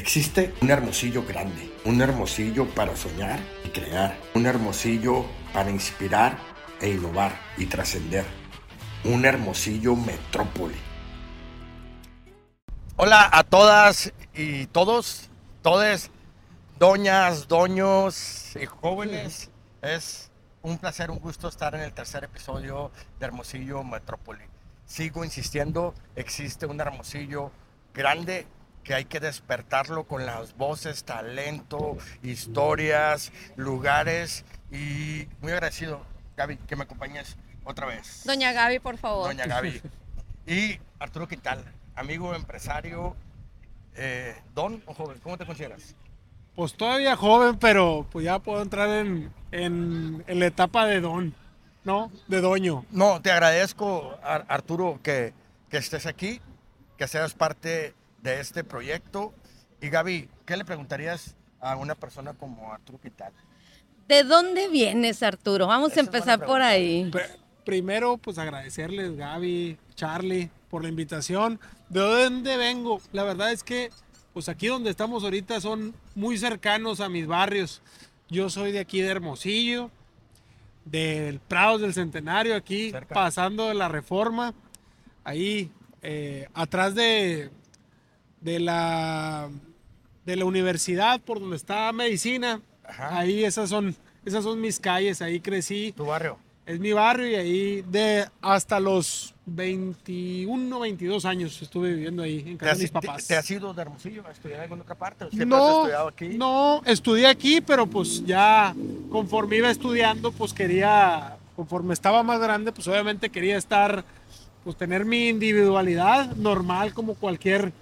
Existe un hermosillo grande, un hermosillo para soñar y crear, un hermosillo para inspirar e innovar y trascender, un hermosillo metrópoli. Hola a todas y todos, todes, doñas, doños y jóvenes. Es un placer, un gusto estar en el tercer episodio de Hermosillo Metrópoli. Sigo insistiendo, existe un hermosillo grande que hay que despertarlo con las voces, talento, historias, lugares y muy agradecido, Gaby, que me acompañes otra vez. Doña Gaby, por favor. Doña Gaby. Y Arturo Quital, amigo, empresario, eh, don o joven, ¿cómo te consideras? Pues todavía joven, pero pues ya puedo entrar en, en, en la etapa de don, ¿no? De doño. No, te agradezco, Ar- Arturo, que, que estés aquí, que seas parte de este proyecto. Y Gaby, ¿qué le preguntarías a una persona como Arturo Quital? ¿De dónde vienes, Arturo? Vamos Esa a empezar por ahí. Pr- Primero, pues agradecerles, Gaby, Charlie, por la invitación. ¿De dónde vengo? La verdad es que, pues aquí donde estamos ahorita son muy cercanos a mis barrios. Yo soy de aquí de Hermosillo, del Prados del Centenario, aquí Cerca. pasando de la Reforma, ahí eh, atrás de, de la de la universidad por donde está medicina. Ajá. Ahí esas son esas son mis calles, ahí crecí. ¿Tu barrio? Es mi barrio y ahí de hasta los 21, 22 años estuve viviendo ahí en ¿Te casa has, de mis papás. te has ido de Hermosillo a estudiar en alguna otra parte? ¿O siempre has No, estudiado aquí? no, estudié aquí, pero pues ya conforme iba estudiando, pues quería, conforme estaba más grande, pues obviamente quería estar, pues tener mi individualidad normal como cualquier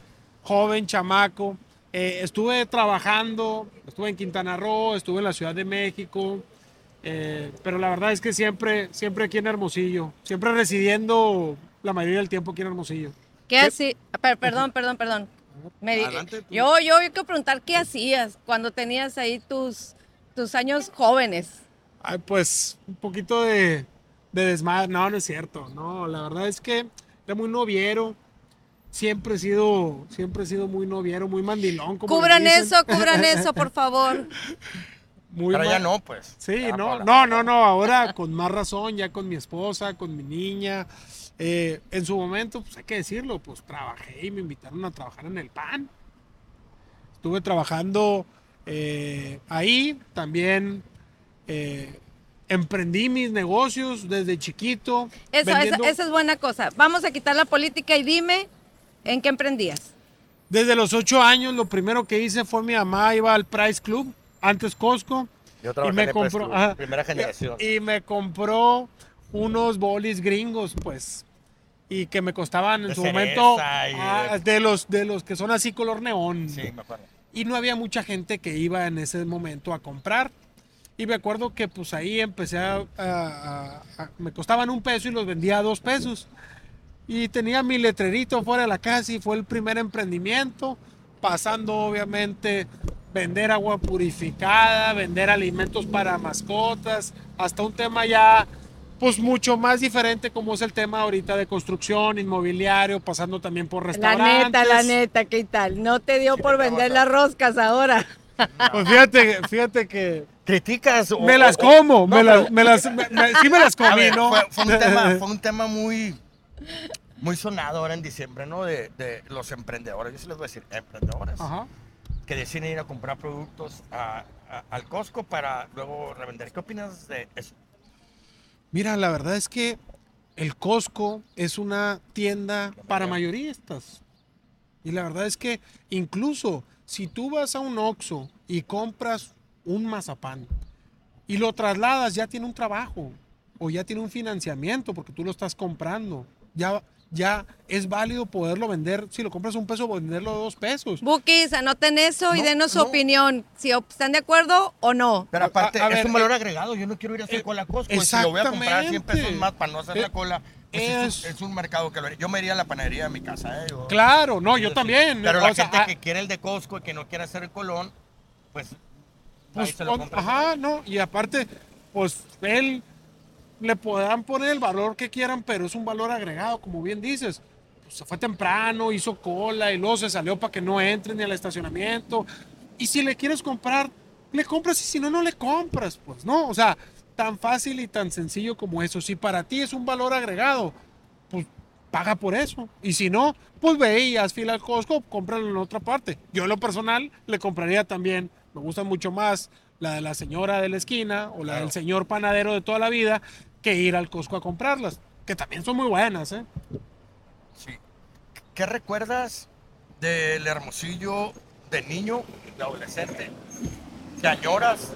joven chamaco. Eh, estuve trabajando, estuve en Quintana Roo, estuve en la Ciudad de México, eh, pero la verdad es que siempre, siempre aquí en Hermosillo, siempre residiendo la mayoría del tiempo aquí en Hermosillo. ¿Qué hacías? Perdón, perdón, perdón. Me tú. yo, yo quiero preguntar qué hacías cuando tenías ahí tus, tus años jóvenes. Ay, pues un poquito de, de desmadre. No, no es cierto. No, la verdad es que era muy noviero. Siempre he sido, siempre he sido muy noviero, muy mandilón. Como Cubran eso, cubran eso, por favor. Muy Pero ya no, pues. Sí, Ya, no, no, no, no. Ahora con más razón, ya con mi esposa, con mi niña. Eh, en su momento, pues hay que decirlo, pues trabajé y me invitaron a trabajar en el PAN. Estuve trabajando eh, ahí, también eh, emprendí mis negocios desde chiquito. Eso, esa, esa es buena cosa. Vamos a quitar la política y dime en qué emprendías. Desde los ocho años, lo primero que hice fue mi mamá iba al Price Club, antes Costco. Yo y me en el Press compró, Club, ajá, primera generación. Y me compró unos bolis gringos, pues. Y que me costaban en De su momento ah, de los de los que son así color neón. Sí, me acuerdo. Y no había mucha gente que iba en ese momento a comprar. Y me acuerdo que pues ahí empecé a, a- a- a- me costaban un peso y los vendía a dos pesos. Y tenía mi letrerito fuera de la casa y fue el primer emprendimiento, pasando obviamente vender agua purificada, vender alimentos para mascotas, hasta un tema ya pues mucho más diferente como es el tema ahorita de construcción, inmobiliario, pasando también por La restaurantes. neta, la neta, ¿qué tal? No te dio por vender las roscas ahora. Pues fíjate, fíjate que ¿Criticas? o- me las o- como, No, me, las, pero- me las, me- me- sí me las comí, ver, ¿no? fue, fue un tema, fue un tema muy, muy sonado ahora en diciembre, ¿no? De, de los emprendedores, yo sí les voy a decir, emprendedores, Ajá. que deciden ir a comprar productos a- a- al Costco para luego revender. ¿Qué opinas de eso? Mira, la verdad es que el Costco es una tienda para mayoristas. Y la verdad es que incluso si tú vas a un Oxxo y compras un mazapán y lo trasladas, ya tiene un trabajo o ya tiene un financiamiento porque tú lo estás comprando. Ya, ya es válido poderlo vender. Si lo compras un peso, venderlo a dos pesos. Bookies, anoten eso y No, denos su no. opinión. Si están de acuerdo o no. Pero aparte, a- a es ver, un valor eh, agregado. Yo no quiero ir a hacer eh, cola a Costco. Si lo voy a comprar 100 pesos exactamente. más para no hacer la Eh, cola, pues es, un- es- es un mercado que lo Yo me iría a la panadería de mi casa, ¿eh? Yo- Claro, no, yo también. Pero O la sea, gente ah, que quiere el de Costco y que no quiere hacer el colón, pues, ahí Pues, se lo o- compra. ajá, no, y aparte, pues él le podrán poner el valor que quieran, pero es un valor agregado, como bien dices. pues, se fue temprano, hizo cola y luego se salió para que no entren ni al estacionamiento. Y si le quieres comprar, le compras y si no, no le compras, pues, ¿no? O sea, tan fácil y tan sencillo como eso. Si para ti es un valor agregado, pues paga por eso. Y si no, pues ve y haz fila al Costco, cómpralo en otra parte. Yo en lo personal le compraría también, me gusta mucho más la de la señora de la esquina o la Claro. del señor panadero de toda la vida que ir al Costco a comprarlas, que también son muy buenas, ¿eh? Sí. ¿Qué recuerdas del Hermosillo de niño, de adolescente, que añoras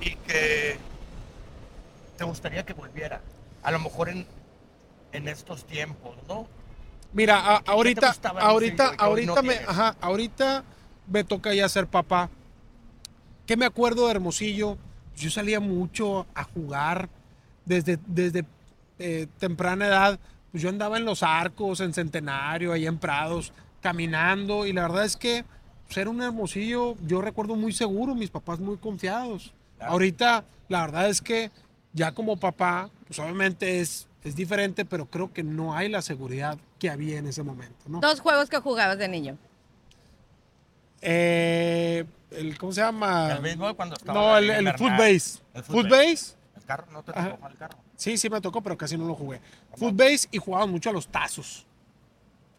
y que te gustaría que volviera? A lo mejor en, en estos tiempos, ¿no? Mira, a- ¿Qué te ahorita, ahorita, ahorita no me, ajá, ahorita me toca ya ser papá. ¿Qué me acuerdo de Hermosillo? Yo salía mucho a jugar desde, desde eh, temprana edad. Pues yo andaba en los arcos, en Centenario, ahí en Prados, caminando. Y la verdad es que ser un Hermosillo, yo recuerdo muy seguro, mis papás muy confiados. Claro. Ahorita, la verdad es que ya como papá, pues obviamente es, es diferente, pero creo que no hay la seguridad que había en ese momento, ¿no? Dos juegos que jugabas de niño. Eh, el, ¿Cómo se llama? El béisbol cuando estaba No, el, el Bernal. footbase. El Footbase. ¿El carro? ¿No te Ajá. tocó jugar el carro? Sí, sí me tocó, pero casi no lo jugué. Footbase y jugaban mucho a los tazos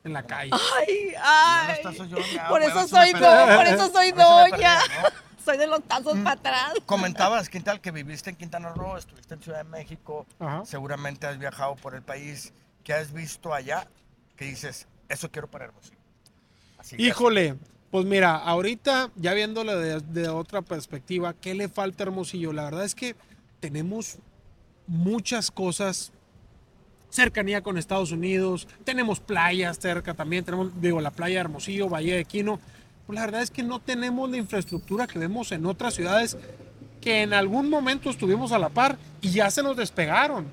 en la calle. Ay, ay. tazos yo Por eso soy do, por eso soy doña. ¿no? Soy de los tazos para atrás. Comentabas, Quintal, que viviste en Quintana Roo, estuviste en Ciudad de México, Ajá. seguramente has viajado por el país. ¿Qué has visto allá que dices, eso quiero para Hermosillo? Así Híjole, pues mira, ahorita ya viéndolo de, de otra perspectiva, ¿qué le falta a Hermosillo? La verdad es que tenemos muchas cosas. Cercanía con Estados Unidos, tenemos playas cerca también, tenemos, digo, la playa de Hermosillo, Valle de Quino. Pues la verdad es que no tenemos la infraestructura que vemos en otras ciudades que en algún momento estuvimos a la par y ya se nos despegaron.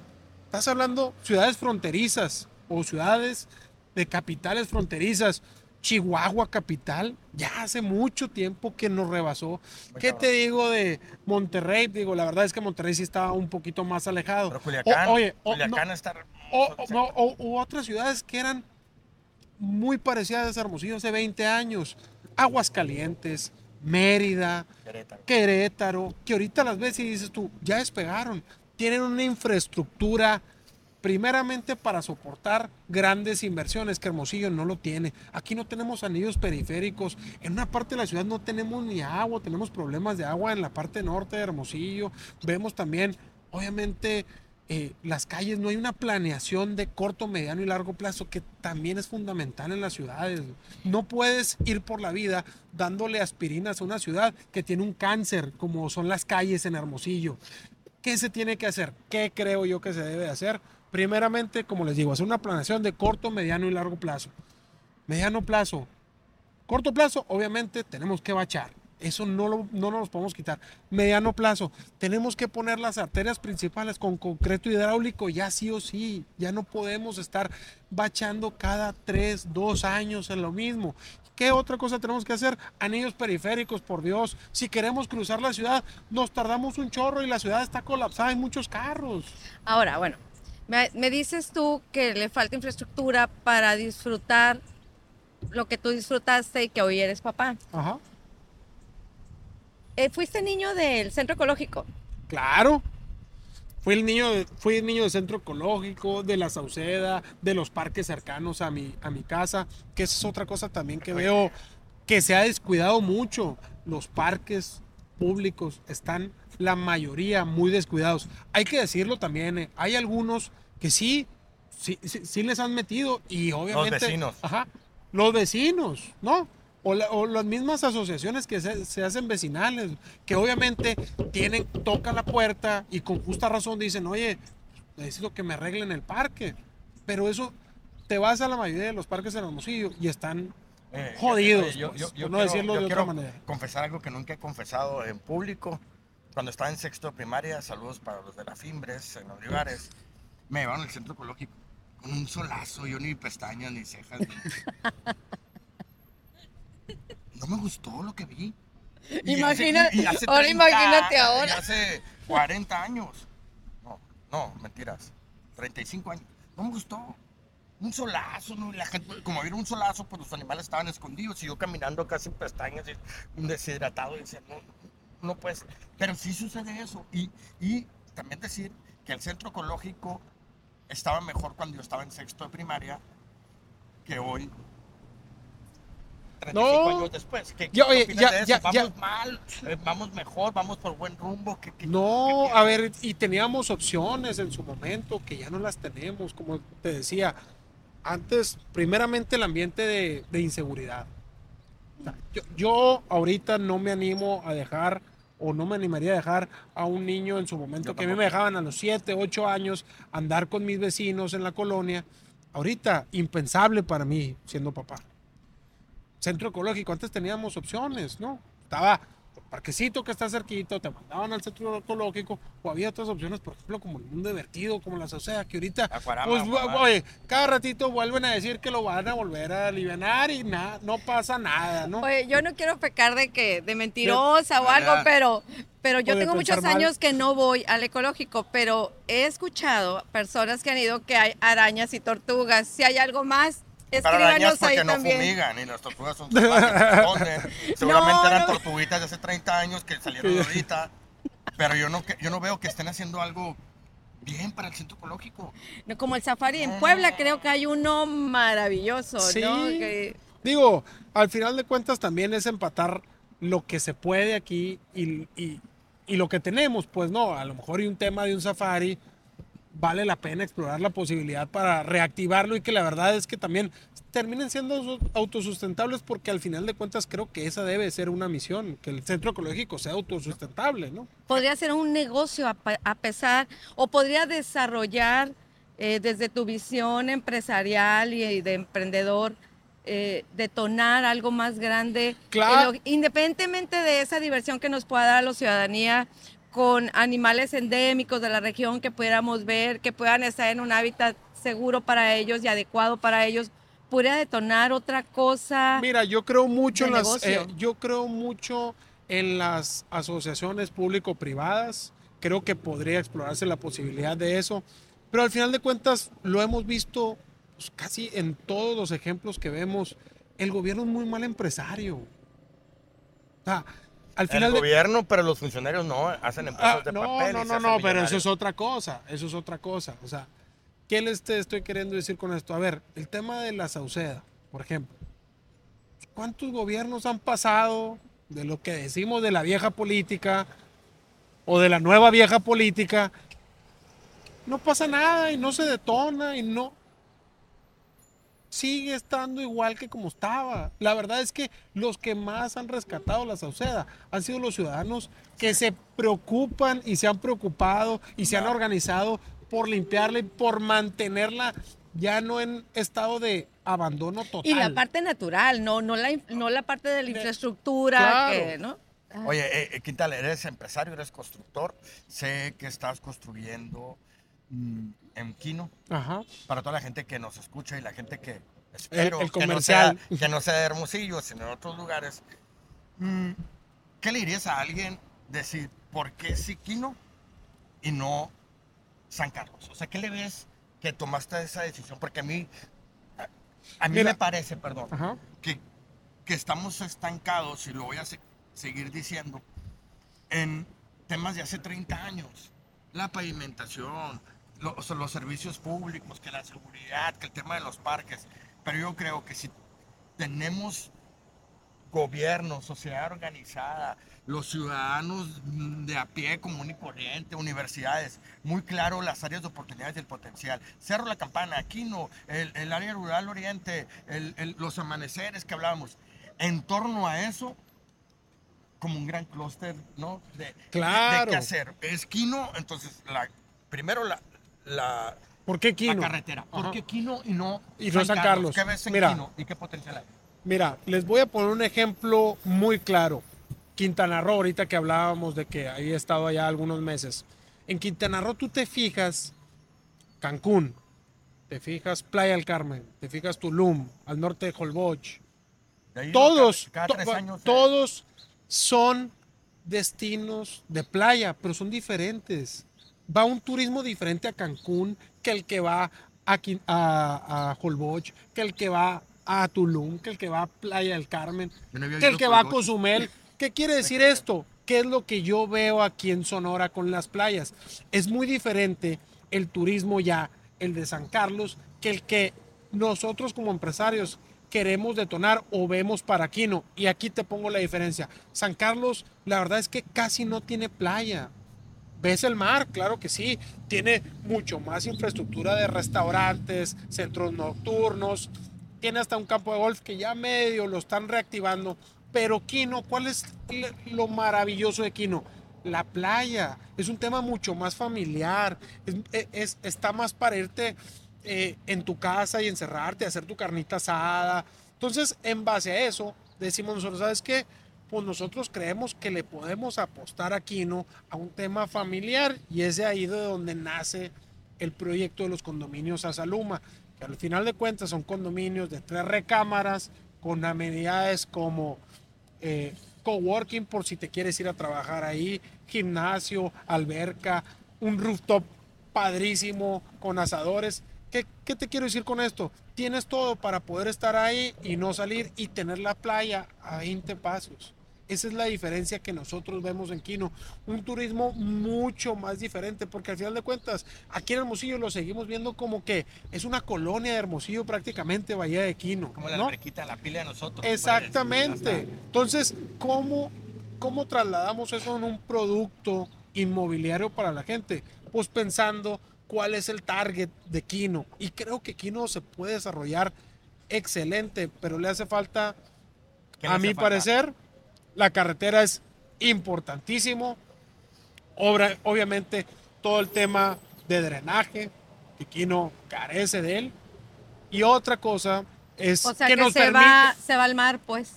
Estás hablando ciudades fronterizas o ciudades de capitales fronterizas. Chihuahua capital, ya hace mucho tiempo que nos rebasó. Muy ¿Qué cabrón. te digo de Monterrey? Digo, la verdad es que Monterrey sí estaba un poquito más alejado. Pero Culiacán, O- oye, o- Culiacán no, está o, hermoso, o- cerca. no, o- u otras ciudades que eran muy parecidas a Hermosillo hace 20 años. Aguascalientes, Mérida, Querétaro. Querétaro, que ahorita las ves y dices tú, ya despegaron. Tienen una infraestructura primeramente para soportar grandes inversiones que Hermosillo no lo tiene. Aquí no tenemos anillos periféricos. En una parte de la ciudad no tenemos ni agua, tenemos problemas de agua en la parte norte de Hermosillo. Vemos también, obviamente, eh, las calles, no hay una planeación de corto, mediano y largo plazo que también es fundamental en las ciudades. No puedes ir por la vida dándole aspirinas a una ciudad que tiene un cáncer, como son las calles en Hermosillo. ¿Qué se tiene que hacer? ¿Qué creo yo que se debe hacer? Primeramente, como les digo, hacer una planeación de corto, mediano y largo plazo. Mediano plazo. Corto plazo, obviamente, tenemos que bachar. Eso no, lo, no nos podemos quitar. Mediano plazo, tenemos que poner las arterias principales con concreto hidráulico, ya sí o sí. Ya no podemos estar bachando cada tres, dos años en lo mismo. ¿Qué otra cosa tenemos que hacer? Anillos periféricos, por Dios. Si queremos cruzar la ciudad, nos tardamos un chorro y la ciudad está colapsada, hay muchos carros. Ahora, bueno, me, me dices tú que le falta infraestructura para disfrutar lo que tú disfrutaste y que hoy eres papá. Ajá. Eh, ¿Fuiste niño del centro ecológico? Claro. Fui el niño, de- fui el niño del centro ecológico, de la Sauceda, de los parques cercanos a mi, a mi casa, que esa es otra cosa también que veo que se ha descuidado mucho. Los parques públicos están la mayoría muy descuidados. Hay que decirlo también, eh, hay algunos que sí, sí, sí, sí les han metido y obviamente... vecinos. Ajá, los vecinos, ¿no? O, la- o las mismas asociaciones que se, se hacen vecinales, que obviamente tienen, tocan la puerta y con justa razón dicen, oye, necesito que me arreglen el parque. Pero eso, te vas a la mayoría de los parques en Hermosillo y están Eh, jodidos, eh, yo- pues, yo- yo por no quiero- decirlo yo de otra quiero manera. confesar algo que nunca he confesado en público. Cuando estaba en sexto de primaria, saludos para los de la Fimbres, en Olivares, me llevaron al centro ecológico con un solazo, yo ni pestañas ni cejas. ni- No me gustó lo que vi. Y Imagina- hace- y hace ahora 30 imagínate y ahora. hace 40 años. No, no, mentiras. 35 años. No me gustó. Un solazo, ¿no? Y la gente, como había un solazo, pues los animales estaban escondidos y yo caminando casi en pestañas, y un deshidratado, y decía, no, no pues, pero sí sucede eso. Y, y también decir que el centro ecológico estaba mejor cuando yo estaba en sexto de primaria que hoy. 35 No. años después. ¿Qué, Ya, oye, ya- de eso? ya- ¿Vamos mal? Eh, ¿Vamos mejor? ¿Vamos por buen rumbo? ¿Qué- qué- No, a ver, y teníamos opciones en su momento que ya no las tenemos, como te decía. Antes, primeramente el ambiente de, de inseguridad. O sea, Yo, yo ahorita no me animo a dejar o no me animaría a dejar a un niño en su momento Yo que a mí me dejaban a los 7, 8 años andar con mis vecinos en la colonia. Ahorita, impensable para mí siendo papá. Centro ecológico, antes teníamos opciones, ¿no? Estaba parquecito que está cerquito, te mandaban al centro ecológico, o había otras opciones, por ejemplo, como el mundo divertido, como la Sauceda, que ahorita, Acuarama, pues, Acuarama. oye, cada ratito vuelven a decir que lo van a volver a aliviar y nada, no pasa nada, ¿no? Oye, yo no quiero pecar de que de mentirosa o algo, ya. pero pero yo tengo muchos mal. años que no voy al ecológico, pero he escuchado personas que han ido que hay arañas y tortugas. Si hay algo más, Para arañas porque no también. fumigan y las tortugas son salvajes, se esconden. Seguramente No, eran no. tortuguitas de hace 30 años que salieron ahorita. Pero yo no, yo no veo que estén haciendo algo bien para el centro ecológico. No, Como el safari en Puebla, creo que hay uno maravilloso, Sí. ¿no? Que- Digo, al final de cuentas también es empatar lo que se puede aquí y, y- y lo que tenemos, pues no, a lo mejor y un tema de un safari vale la pena explorar la posibilidad para reactivarlo y que la verdad es que también terminen siendo su- autosustentables porque al final de cuentas creo que esa debe ser una misión, que el centro ecológico sea autosustentable, ¿no? podría ser un negocio a, a pesar o podría desarrollar eh, desde tu visión empresarial y de emprendedor eh, detonar algo más grande Claro. lo- independientemente de esa diversión que nos pueda dar a la ciudadanía con animales endémicos de la región que pudiéramos ver que puedan estar en un hábitat seguro para ellos y adecuado para ellos podría detonar otra cosa Mira, yo creo mucho en las, eh, yo creo mucho en las asociaciones público-privadas. Creo que podría explorarse la posibilidad de eso. Pero al final de cuentas lo hemos visto pues, casi en todos los ejemplos que vemos. El gobierno es muy mal empresario. O sea, al El final de gobierno, pero los funcionarios no, hacen empresas Ah, de no, papel. no, no, no, pero eso es otra cosa, eso es otra cosa. O sea, ¿qué les te estoy queriendo decir con esto? A ver, el tema de la Sauceda, por ejemplo. ¿Cuántos gobiernos han pasado de lo que decimos de la vieja política o de la nueva vieja política? No pasa nada y no se detona y no... Sigue estando igual que como estaba. La verdad es que los que más han rescatado la Sauceda han sido los ciudadanos que se preocupan y se han preocupado y se han organizado por limpiarla y por mantenerla ya no en estado de abandono total. y la parte natural no no la no la parte de la infraestructura Claro. que, ¿no? Oye, eh, eh, Quintal, eres empresario, eres constructor. Sé que estás construyendo mm, en Quino. Ajá. Para toda la gente que nos escucha y la gente que espero el que, no sea, comercial. que no sea de Hermosillo, sino en otros lugares. Mm, ¿Qué le dirías a alguien decir por qué sí Quino y no San Carlos? O sea, ¿qué le ves que tomaste esa decisión? Porque a mí, a, a mí Mira. me parece, perdón, Ajá. que, que estamos estancados, y lo voy a se- seguir diciendo, en temas de hace 30 años. La pavimentación, los servicios públicos, que la seguridad, que el tema de los parques. Pero yo creo que si tenemos gobierno, sociedad organizada, los ciudadanos de a pie, común y corriente, universidades, muy claro las áreas de oportunidades y el potencial. Cerro La Campana, Aquino, el, el área rural oriente, el- el- los amaneceres que hablábamos. En torno a eso, como un gran clúster, ¿no? De, Claro. de qué hacer. Es Quino, entonces, la, primero la, la, ¿Por qué la Quino? carretera. ¿Por qué Quino y no Y San Carlos? ¿Qué ves en Mira. Quino y qué potencial hay? Mira, les voy a poner un ejemplo muy claro. Quintana Roo, ahorita que hablábamos de que había estado allá algunos meses. En Quintana Roo tú te fijas Cancún, te fijas Playa del Carmen, te fijas Tulum, al norte de Holbox. Ahí, Todos, cada, to- cada tres años, eh, todos son destinos de playa, pero son diferentes. Va un turismo diferente a Cancún que el que va a, a, a Holbox, que el que va a Tulum, que el que va a Playa del Carmen, no que el que va a. Cozumel. ¿Qué quiere decir esto? ¿Qué es lo que yo veo aquí en Sonora con las playas? Es muy diferente el turismo ya, el de San Carlos, que el que nosotros como empresarios queremos detonar o vemos para Quino. Y aquí te pongo la diferencia. San Carlos, la verdad es que casi no tiene playa. ¿Ves el mar? Claro que sí. Tiene mucho más infraestructura de restaurantes, centros nocturnos. Tiene hasta un campo de golf que ya medio lo están reactivando. Pero Quino, ¿cuál es lo maravilloso de Quino? La playa. Es un tema mucho más familiar. Es- está más para irte eh, en tu casa y encerrarte, hacer tu carnita asada. Entonces, en base a eso, decimos nosotros, ¿sabes qué? Pues nosotros creemos que le podemos apostar a Quino a un tema familiar y es de ahí de donde nace el proyecto de los condominios a Saluma, que al final de cuentas son condominios de tres recámaras con amenidades como eh, coworking por si te quieres ir a trabajar ahí, gimnasio, alberca, un rooftop padrísimo con asadores. ¿Qué, qué te quiero decir con esto? Tienes todo para poder estar ahí y no salir y tener la playa a 20 pasos. Esa es la diferencia que nosotros vemos en Quino. Un turismo mucho más diferente, porque al final de cuentas, aquí en Hermosillo lo seguimos viendo como que es una colonia de Hermosillo prácticamente, Bahía de Quino. Como la ¿no? alberquita, la pila de nosotros. Exactamente. Entonces, ¿cómo, ¿cómo trasladamos eso en un producto inmobiliario para la gente? Pues pensando cuál es el target de Kino. Y creo que Kino se puede desarrollar excelente, pero le hace falta, ¿Qué le a mi falta? parecer, la carretera es importantísimo. Obra, obviamente, todo el tema de drenaje, que carece de él. Y otra cosa es O sea que que, nos se, permite... va, se va al mar, pues.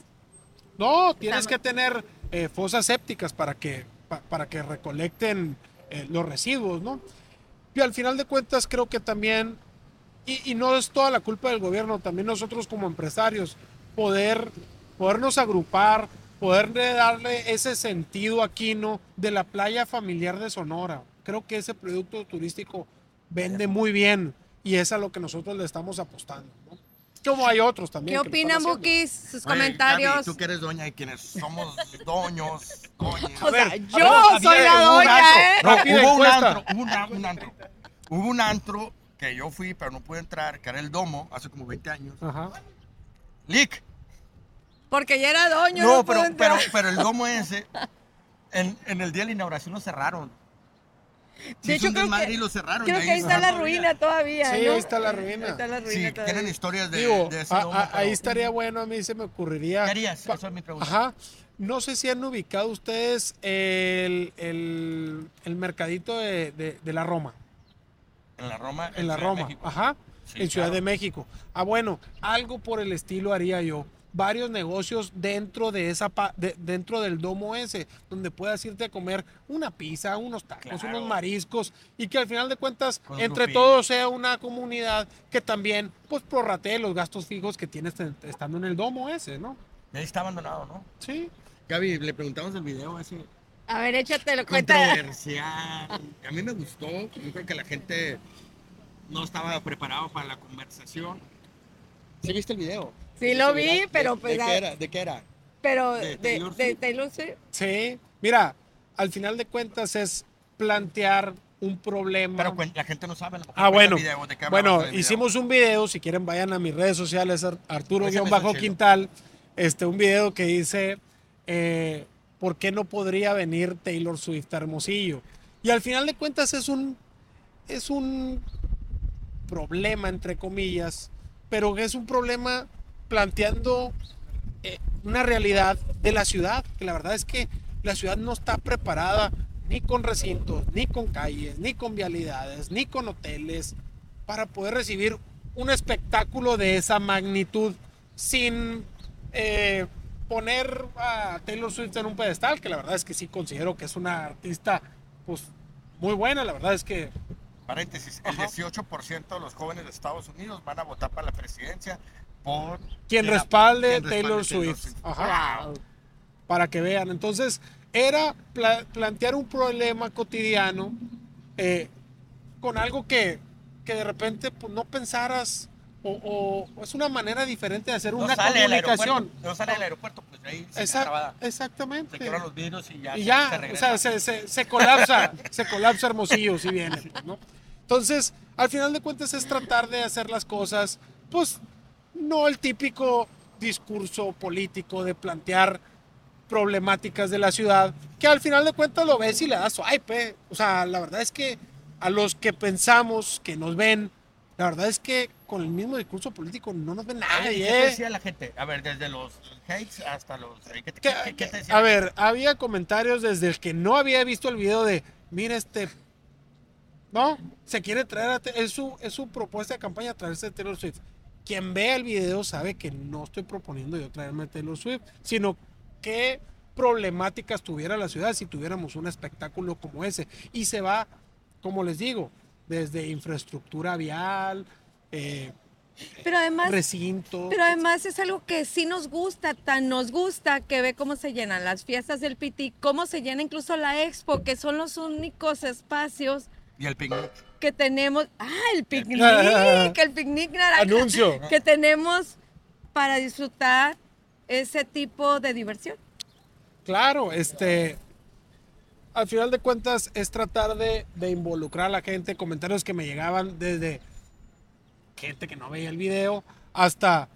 No, tienes que tener eh, fosas sépticas para que, pa- para que recolecten eh, los residuos, ¿no? Y al final de cuentas creo que también, y, y no es toda la culpa del gobierno, también nosotros como empresarios, poder, podernos agrupar, poder darle ese sentido a Quino de la playa familiar de Sonora. Creo que ese producto turístico vende muy bien y es a lo que nosotros le estamos apostando, ¿no? Como hay otros también. ¿Qué opinan. Bukis? Sus Oye, comentarios. Gaby, tú que eres doña y quienes somos doños, doñas. O sea, ver, yo ver, soy había la un doña, antro. ¿eh? No, hubo un antro, hubo una- un antro. Hubo un antro que yo fui, pero no pude entrar, que era el Domo, hace como 20 años. Ajá. Lick. Porque ya era doña. No, No, pero, pero, pero el Domo ese, en, en el día de la inauguración lo cerraron. Se De hecho, creo que- y lo cerraron. Creo que ahí está la todavía. ruina todavía. Sí, ¿no? ahí está la ruina. Ahí está la Sí, ruina todavía. tienen historias de, Digo, de ese a- Domo. a- pero- ahí estaría bueno, a mí se me ocurriría. ¿Qué harías? Pa- Esa es mi pregunta. Ajá. No sé si han ubicado ustedes el, el- el mercadito de, de- de la Roma. En la Roma. En la Ciudad Roma. Ajá. Sí, en Ciudad claro. de México. Ah, bueno, algo por el estilo haría yo. Varios negocios dentro de esa pa- de- dentro del domo ese, donde puedas irte a comer una pizza, unos tacos, Claro. unos mariscos, y que al final de cuentas, Con entre todos sea una comunidad que también, pues, prorratee los gastos fijos que tienes estando en el domo ese, ¿no? Ahí está abandonado, ¿no? Sí. Gaby, le preguntamos el video ese. A ver, échatelo, cuenta. Controversial. A mí me gustó. Yo creo que la gente no estaba preparado para la conversación. ¿Sí viste el video? Sí lo vi, ¿De- pero ¿De, pues, qué ah, era? ¿De qué era? Pero de de, Taylor de Swift. Taylor Swift. Sí, mira, al final de cuentas es plantear un problema. Pero la gente no sabe. Ah, bueno. video, ¿de Bueno, video? hicimos un video, si quieren vayan a mis redes sociales, Arturo-Quintal, este, un video que dice, eh, ¿por qué no podría venir Taylor Swift a Hermosillo? Y al final de cuentas es un, es un problema, entre comillas, pero es un problema planteando eh, una realidad de la ciudad, que la verdad es que la ciudad no está preparada ni con recintos, ni con calles, ni con vialidades, ni con hoteles, para poder recibir un espectáculo de esa magnitud sin eh, poner a Taylor Swift en un pedestal, que la verdad es que sí considero que es una artista pues muy buena, la verdad es que Paréntesis, el Ajá. 18% de los jóvenes de Estados Unidos van a votar para la presidencia por... quien respalde Taylor Swift. Ajá. Para que vean. Entonces, era pla- plantear un problema cotidiano eh, con algo que que de repente pues, no pensaras o, o es una manera diferente de hacer No una comunicación. aeropuerto, no sale del aeropuerto, pues ahí se grabada. exactamente. Se quebran los vidrios y ya. y ya, se o regresa. sea, se, se- se colapsa, se colapsa Hermosillo si viene, pues, ¿no? Entonces, al final de cuentas es tratar de hacer las cosas, pues, no el típico discurso político de plantear problemáticas de la ciudad, que al final de cuentas lo ves y le das swipe, o sea, la verdad es que a los que pensamos, que nos ven, la verdad es que con el mismo discurso político no nos ven nadie, ¿y ¿Qué te ¿eh? decía la gente? A ver, desde los hates hasta los. ¿Qué, te- Que- qué- qué te decía? a ver, había comentarios desde el que no había visto el video de, mira este, no, se quiere traer, a Te- es su, es su propuesta de campaña traerse a Taylor Swift. Quien vea el video sabe que no estoy proponiendo yo traerme a Taylor Swift, sino qué problemáticas tuviera la ciudad si tuviéramos un espectáculo como ese. Y se va, como les digo, desde infraestructura vial, eh, Pero además, recinto. pero además es algo que sí nos gusta, tan nos gusta que ve cómo se llenan las fiestas del PT, cómo se llena incluso la expo, que son los únicos espacios Y el picnic. que tenemos. Ah, el picnic, el picnic naranja. Anuncio. Que tenemos para disfrutar ese tipo de diversión. Claro, este. Al final de cuentas es tratar de, de involucrar a la gente, comentarios que me llegaban desde gente que no veía el video hasta,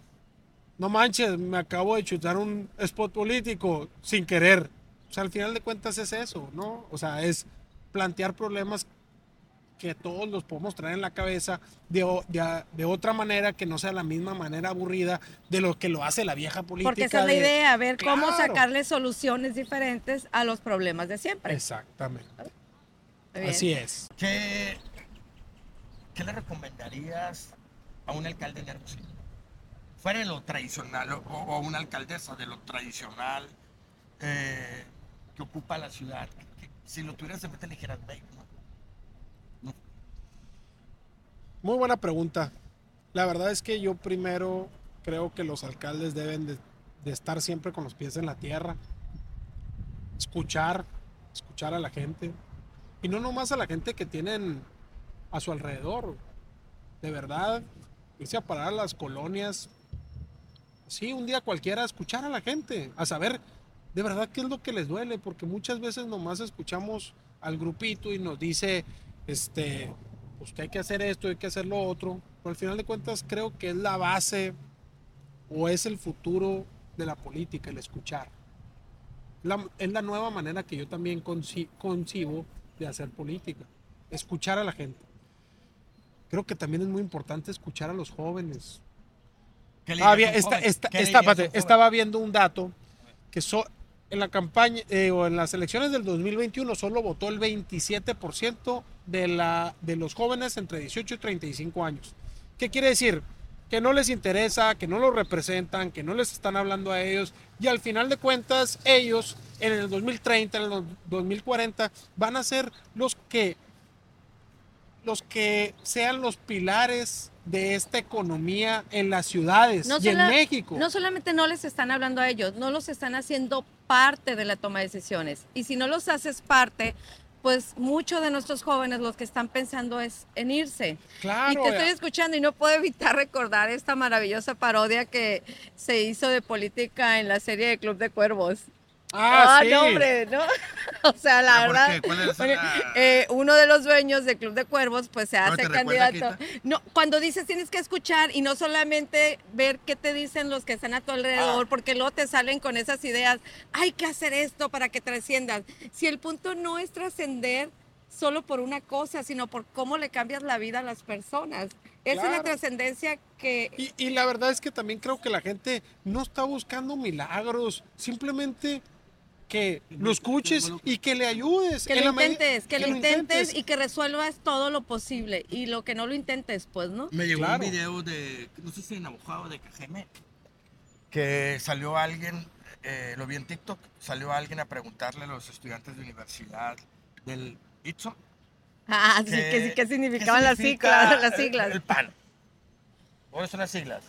no manches, me acabo de chutar un spot político sin querer. O sea, al final de cuentas es eso, ¿no? O sea, es plantear problemas que todos los podemos traer en la cabeza de, o- de- de otra manera que no sea la misma manera aburrida de lo que lo hace la vieja política. Porque esa es la de- idea, ver cómo sacarle soluciones diferentes a los problemas de siempre. Exactamente. Así es. ¿Qué, ¿Qué le recomendarías a un alcalde de Hermosillo? Fuera de lo tradicional, o, o una alcaldesa de lo tradicional eh, que ocupa la ciudad. que- que si lo tuvieras de frente le dijeras, "Ve, no, no". Muy buena pregunta. La verdad es que yo primero creo que los alcaldes deben de, estar siempre con los pies en la tierra. Escuchar, escuchar a la gente. Y no nomás a la gente que tienen a su alrededor. De verdad, irse a parar a las colonias. Sí, un día cualquiera, escuchar a la gente, a saber de verdad qué es lo que les duele, porque muchas veces nomás escuchamos al grupito y nos dice, este, pues que hay que hacer esto, hay que hacer lo otro, pero al final de cuentas creo que es la base o es el futuro de la política, el escuchar. La- es la nueva manera que yo también conci- concibo de hacer política, escuchar a la gente. Creo que también es muy importante escuchar a los jóvenes, ¿Qué le Ah, dirías bien, a un esta- joven? esta- ¿Qué le esta- dirías a un espérate, joven? estaba viendo un dato que so- en la campaña eh, o en las elecciones del 2021 solo votó el 27% de, la, de los jóvenes entre 18 y 35 años. ¿Qué quiere decir? Que no les interesa, que no los representan, que no les están hablando a ellos y al final de cuentas ellos en el 2030, en el 2040 van a ser los que los que sean los pilares de esta economía en las ciudades y en México. no solamente no les están hablando a ellos, no los están haciendo parte de la toma de decisiones. Y si no los haces parte, pues muchos de nuestros jóvenes los que están pensando es en irse. Claro, y te estoy ya. escuchando y no puedo evitar recordar esta maravillosa parodia que se hizo de política en la serie de Club de Cuervos. Ah, sí. no, hombre, ¿no? o sea, la ¿Ah, por verdad. qué? ¿Cuál es porque, la- eh, uno de los dueños del Club de Cuervos, pues se ¿No hace recuerda, candidato. No, cuando dices tienes que escuchar y no solamente ver qué te dicen los que están a tu alrededor, Ah. porque luego te salen con esas ideas, hay que hacer esto para que trasciendas. Si el punto no es trascender solo por una cosa, sino por cómo le cambias la vida a las personas. Esa es la trascendencia que Y, y la verdad es que también creo que la gente no está buscando milagros, simplemente que lo escuches y que le ayudes. Que lo intentes, que, lo intentes intentes. y que resuelvas todo lo posible. Y lo que no lo intentes, pues, ¿no? Me llegó Claro. un video de, no sé si en Abojado de Cajeme, que salió alguien, eh, lo vi en TikTok, salió alguien a preguntarle a los estudiantes de universidad del ITSO. Ah, sí, que sí, ¿qué significaban las siglas? Las el- siglas. El, PAN. ¿Cuáles son las siglas?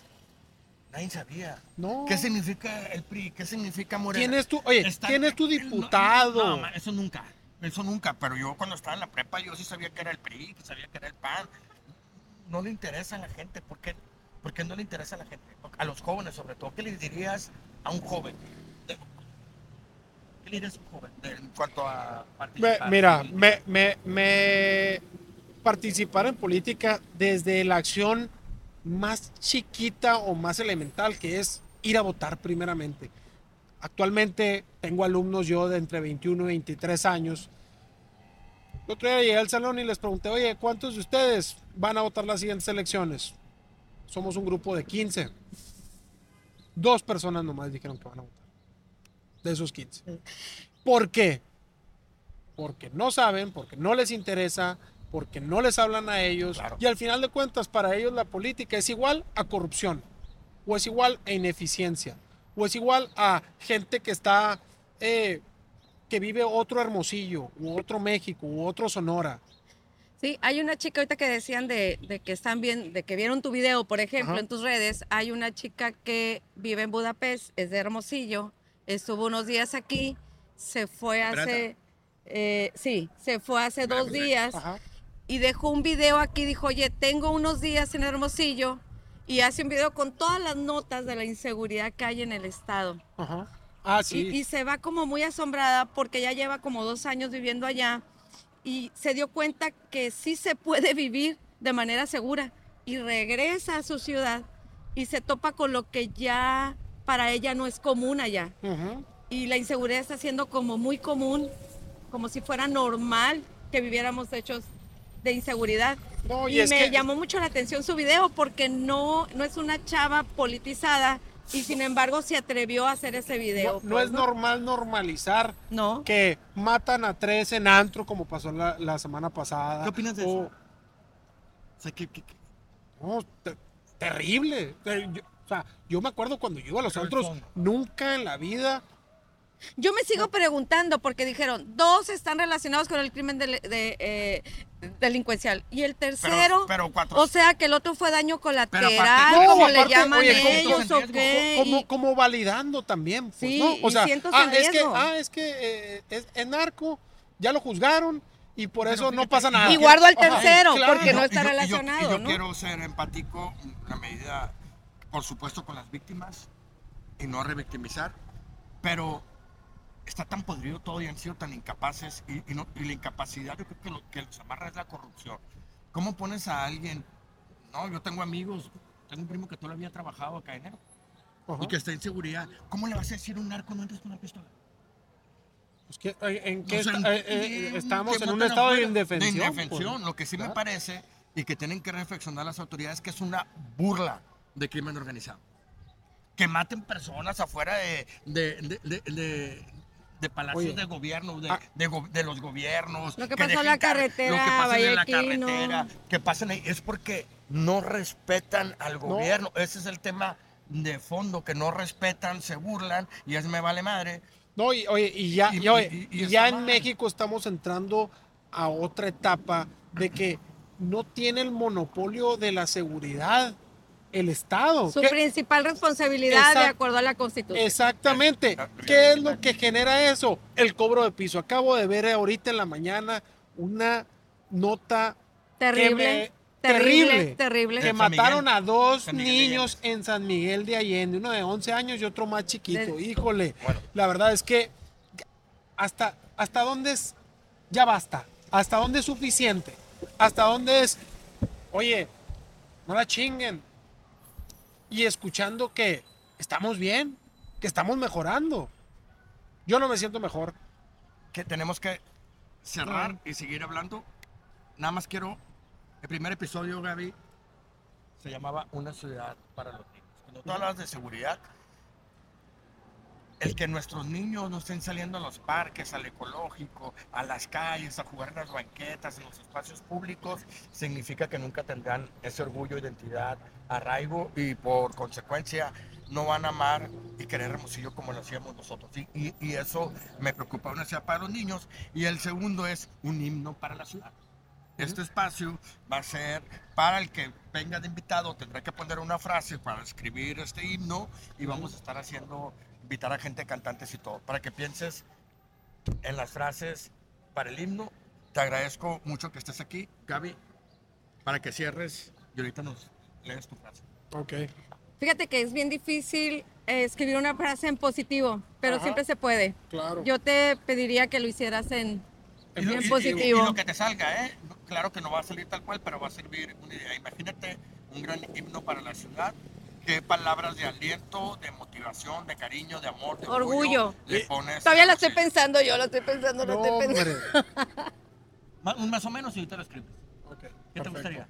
Nadie sabía. No. ¿Qué significa el PRI? ¿Qué significa Morena? ¿Quién es tu, oye, Está- quién es tu no, diputado? No, eso nunca. Eso nunca. Pero yo cuando estaba en la prepa, yo sí sabía que era el PRI, que sabía que era el PAN. no le interesa a la gente? ¿Por qué, por qué no le interesa a la gente? A los jóvenes sobre todo. ¿Qué le dirías a un joven? ¿Qué le dirías a un joven en cuanto a Me- participar? mira, me, me- me- participar en política desde la acción más chiquita o más elemental, que es ir a votar primeramente. Actualmente tengo alumnos yo de entre 21 y 23 años. El otro día llegué al salón y les pregunté, oye, ¿cuántos de ustedes van a votar las siguientes elecciones? Somos un grupo de 15. Dos personas nomás dijeron que van a votar. De esos 15. ¿Por qué? porque no saben, porque no les interesa, porque no les hablan a ellos. Claro. Y al final de cuentas, para ellos la política es igual a corrupción, o es igual a ineficiencia, o es igual a gente que está, eh, que vive otro Hermosillo, u otro México, u otro Sonora. Sí, hay una chica ahorita que decían de, de que están bien, de que vieron tu video, por ejemplo, Ajá. en tus redes. Hay una chica que vive en Budapest, es de Hermosillo, estuvo unos días aquí, se fue hace, eh, sí, se fue hace dos días Ajá. Y dejó un video aquí, dijo, oye, tengo unos días en Hermosillo y hace un video con todas las notas de la inseguridad que hay en el estado. Ajá. Ah, Y, sí. y se va como muy asombrada porque ya lleva como dos años viviendo allá y se dio cuenta que sí se puede vivir de manera segura y regresa a su ciudad y se topa con lo que ya para ella no es común allá. Ujú. Y la inseguridad está siendo como muy común, como si fuera normal que viviéramos hechos de inseguridad. No, y me que- llamó mucho la atención su video porque no, no es una chava politizada y sin embargo se atrevió a hacer ese video. No, no pues, es normal normalizar No. que matan a tres en antro como pasó la, la semana pasada. ¿Qué opinas de O- eso? O sea, ¿qué- qué- qué? No, te- terrible. Yo- o sea, yo me acuerdo cuando yo iba a los antros, nunca en la vida. Yo me sigo preguntando porque dijeron, dos están relacionados con el crimen de, de, eh, delincuencial y el tercero, pero cuatro- o sea que el otro fue daño colateral, aparte- como No, le aparte, llaman oye, como- ellos como- o qué. Como, y- como validando también. Pues, Sí, ¿no? O y sea, sientos ah, en es que, ah, es que eh, es, es narco, ya lo juzgaron y por Pero eso no pasa nada. Y guardo al Ajá, tercero, claro. porque no está yo- y yo- relacionado, y yo ¿no? quiero ser empático en la medida, por supuesto, con las víctimas y no revictimizar, pero está tan podrido todo y han sido tan incapaces y, y no- y la incapacidad yo creo que lo que los amarra es la corrupción. ¿Cómo pones a alguien? No, yo tengo amigos, tengo un primo que todavía ha trabajado acá en enero y que está en seguridad. ¿Cómo le vas a decir a un narco no entres con una pistola? Pues, ¿qué- eh, ¿En qué O sea, esta- eh, eh, entiendo estamos que en un estado de indefensión. De indefensión. pues. Lo que sí me parece y que tienen que reflexionar las autoridades que es una burla de crimen organizado. Que maten personas afuera de, de, de, de- palacios Oye. de gobierno, de, Ah. de go- de los gobiernos. Lo que que pasó en la car- carretera, Lo que pasa en la carretera, que pasen ahí. Es porque no respetan al gobierno. Ese es el tema de fondo, que no respetan, se burlan y es me vale madre. No, y, oye, y ya, Y- y, oye, y- y y está ya en mal. México estamos entrando a otra etapa de que no tiene el monopolio de la seguridad el Estado. Su ¿Qué- principal responsabilidad de acuerdo a la Constitución. Exactamente. ¿Qué es lo que genera eso? El cobro de piso. Acabo de ver ahorita en la mañana una nota terrible, me- terrible, terrible. terrible. que mataron a dos niños en San Miguel de Allende, uno de 11 años y otro más chiquito. De- Híjole, Bueno. la verdad es que hasta, hasta dónde es, ya basta, hasta dónde es suficiente, hasta dónde es, oye, no la chinguen. Y escuchando que estamos bien, que estamos mejorando. Yo no me siento mejor. que tenemos que cerrar y seguir hablando. Nada más quiero, el primer episodio, Gaby, se llamaba Una ciudad para los niños. Cuando tú hablas de seguridad, el que nuestros niños no estén saliendo a los parques, al ecológico, a las calles, a jugar en las banquetas, en los espacios públicos, significa que nunca tendrán ese orgullo, identidad, arraigo y por consecuencia no van a amar y querer Hermosillo como lo hacíamos nosotros. Y, y- y eso me preocupa, una ciudad para los niños. Y el segundo es un himno para la ciudad. Este espacio va a ser para el que venga de invitado, tendrá que poner una frase para escribir este himno y vamos a estar haciendo, invitar a gente, cantantes y todo, para que pienses en las frases para el himno. Te agradezco mucho que estés aquí, Gaby, para que cierres. y ahorita nos lees tu frase. Ok. Fíjate que es bien difícil eh, escribir una frase en positivo, pero Ajá. siempre se puede. Claro. Yo te pediría que lo hicieras en, Y lo- en y- y- positivo. Y, lo que te salga, ¿eh? Claro que no va a salir tal cual, pero va a servir una idea. Imagínate un gran himno para la ciudad. Qué palabras de aliento, de motivación, de cariño, de amor, de orgullo, Orgullo. le pones. Todavía lo a estoy pensando yo, lo estoy pensando, No, estoy pensando. más o menos y ahorita lo escribes. ¿Qué te gustaría?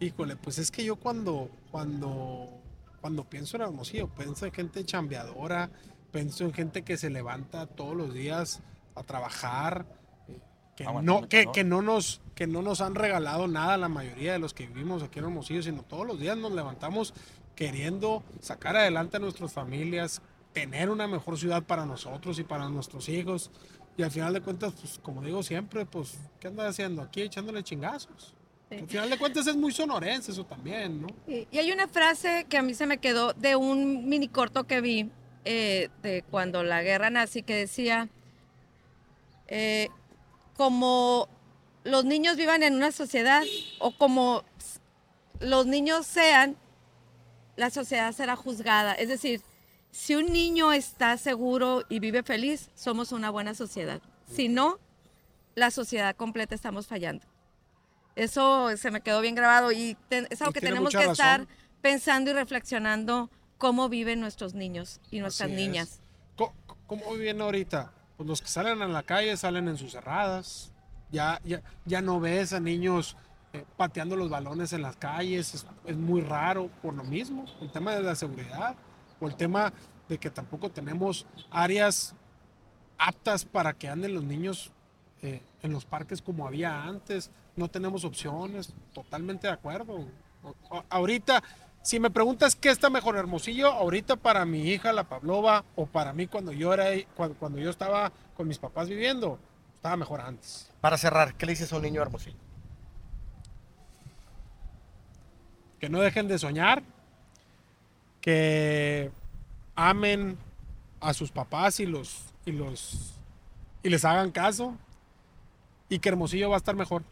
Híjole, pues es que yo cuando, cuando, cuando pienso en Hermosillo, pienso en gente chambeadora, pienso en gente que se levanta todos los días a trabajar, que no, que, que no nos, que no nos han regalado nada la mayoría de los que vivimos aquí en Hermosillo, sino todos los días nos levantamos queriendo sacar adelante a nuestras familias, tener una mejor ciudad para nosotros y para nuestros hijos. Y al final de cuentas, pues como digo siempre, pues, ¿qué andas haciendo aquí echándole chingazos? Sí. Al final de cuentas es muy sonorense eso también, ¿no? Y y hay una frase que a mí se me quedó de un mini corto que vi eh, de cuando la guerra nazi que decía, eh, como los niños vivan en una sociedad o como los niños sean, la sociedad será juzgada. Es decir, si un niño está seguro y vive feliz, somos una buena sociedad. Si no, la sociedad completa estamos fallando. Eso se me quedó bien grabado y es algo Y que tenemos que estar pensando y reflexionando cómo viven nuestros niños y nuestras Así es. niñas. ¿Cómo viven ahorita? Pues los que salen a la calle salen en sus cerradas. Ya, ya, ya no ves a niños eh, pateando los balones en las calles. Es, es muy raro por lo mismo. El tema de la seguridad o el tema de que tampoco tenemos áreas aptas para que anden los niños eh, en los parques como había antes. No tenemos opciones. Totalmente de acuerdo. O- ahorita, si me preguntas qué está mejor, Hermosillo, ahorita para mi hija, la Pavlova, o para mí cuando yo era cuando, cuando yo estaba con mis papás viviendo, estaba mejor antes. Para cerrar, ¿qué le dices a un niño hermosillo? Que no dejen de soñar, que amen a sus papás y los y los y les hagan caso y que Hermosillo va a estar mejor.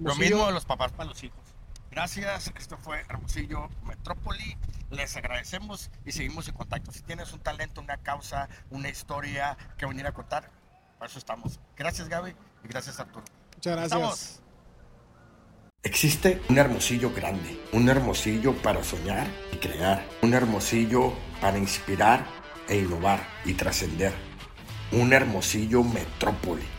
Lo mismo de los papás para los hijos. Gracias, esto fue Hermosillo Metrópoli. Les agradecemos y seguimos en contacto. Si tienes un talento, una causa, una historia que venir a contar, para eso estamos. Gracias, Gaby, y gracias, Arturo. Muchas gracias. Estamos. Existe un hermosillo grande, un hermosillo para soñar y crear, un hermosillo para inspirar e innovar y trascender, un hermosillo metrópoli